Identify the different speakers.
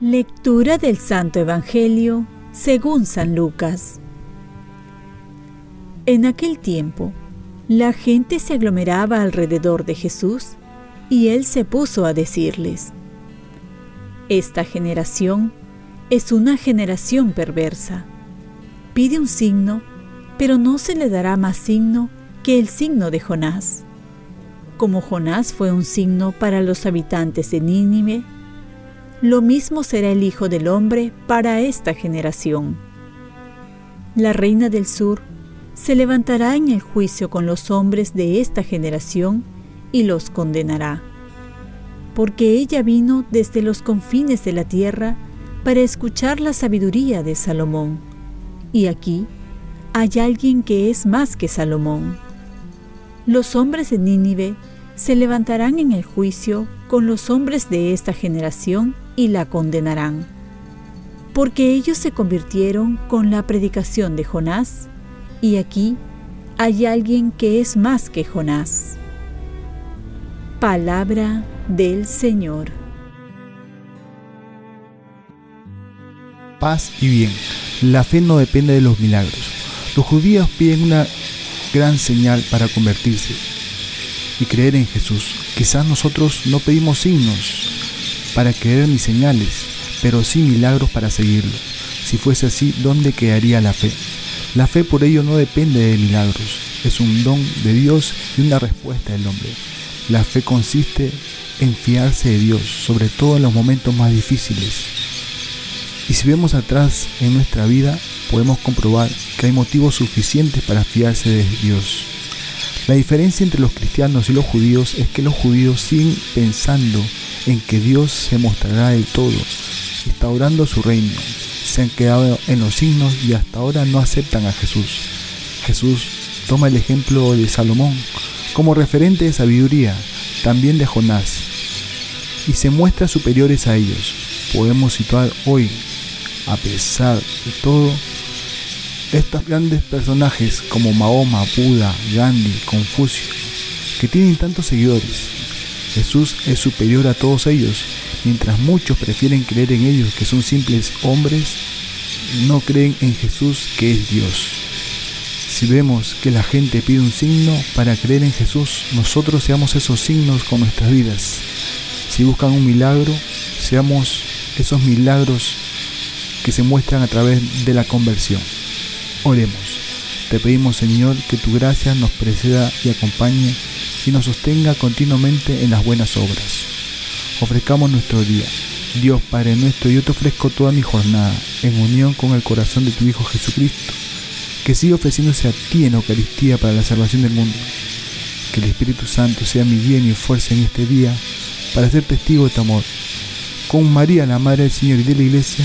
Speaker 1: Lectura del Santo Evangelio según San Lucas. En aquel tiempo, la gente se aglomeraba alrededor de Jesús y él se puso a decirles, Esta generación es una generación perversa. Pide un signo, pero no se le dará más signo que el signo de Jonás. Como Jonás fue un signo para los habitantes de Nínive, lo mismo será el Hijo del Hombre para esta generación. La reina del sur se levantará en el juicio con los hombres de esta generación y los condenará, porque ella vino desde los confines de la tierra para escuchar la sabiduría de Salomón, y aquí hay alguien que es más que Salomón. Los hombres de Nínive se levantarán en el juicio con los hombres de esta generación y la condenarán, porque ellos se convirtieron con la predicación de Jonás, y aquí hay alguien que es más que Jonás. Palabra del Señor.
Speaker 2: Paz y bien. La fe no depende de los milagros. Los judíos piden una gran señal para convertirse y creer en Jesús. Quizás nosotros no pedimos signos, para creer ni señales, pero sí milagros para seguirlo. Si fuese así, ¿dónde quedaría la fe? La fe por ello no depende de milagros, es un don de Dios y una respuesta del hombre. La fe consiste en fiarse de Dios, sobre todo en los momentos más difíciles. Y si vemos atrás en nuestra vida, podemos comprobar que hay motivos suficientes para fiarse de Dios. La diferencia entre los cristianos y los judíos es que los judíos siguen pensando en que Dios se mostrará del todo, instaurando su reino. Se han quedado en los signos y hasta ahora no aceptan a Jesús. Jesús toma el ejemplo de Salomón como referente de sabiduría, también de Jonás, y se muestra superiores a ellos. Podemos situar hoy, a pesar de todo, estos grandes personajes como Mahoma, Buda, Gandhi, Confucio, que tienen tantos seguidores, Jesús es superior a todos ellos, mientras muchos prefieren creer en ellos que son simples hombres, no creen en Jesús que es Dios. Si vemos que la gente pide un signo para creer en Jesús, nosotros seamos esos signos con nuestras vidas. Si buscan un milagro, seamos esos milagros que se muestran a través de la conversión. Oremos. Te pedimos Señor que tu gracia nos preceda y acompañe y nos sostenga continuamente en las buenas obras. Ofrezcamos nuestro día. Dios Padre nuestro, yo te ofrezco toda mi jornada en unión con el corazón de tu Hijo Jesucristo, que sigue ofreciéndose a ti en Eucaristía para la salvación del mundo. Que el Espíritu Santo sea mi bien y fuerza en este día para ser testigo de tu amor. Con María, la Madre del Señor y de la Iglesia,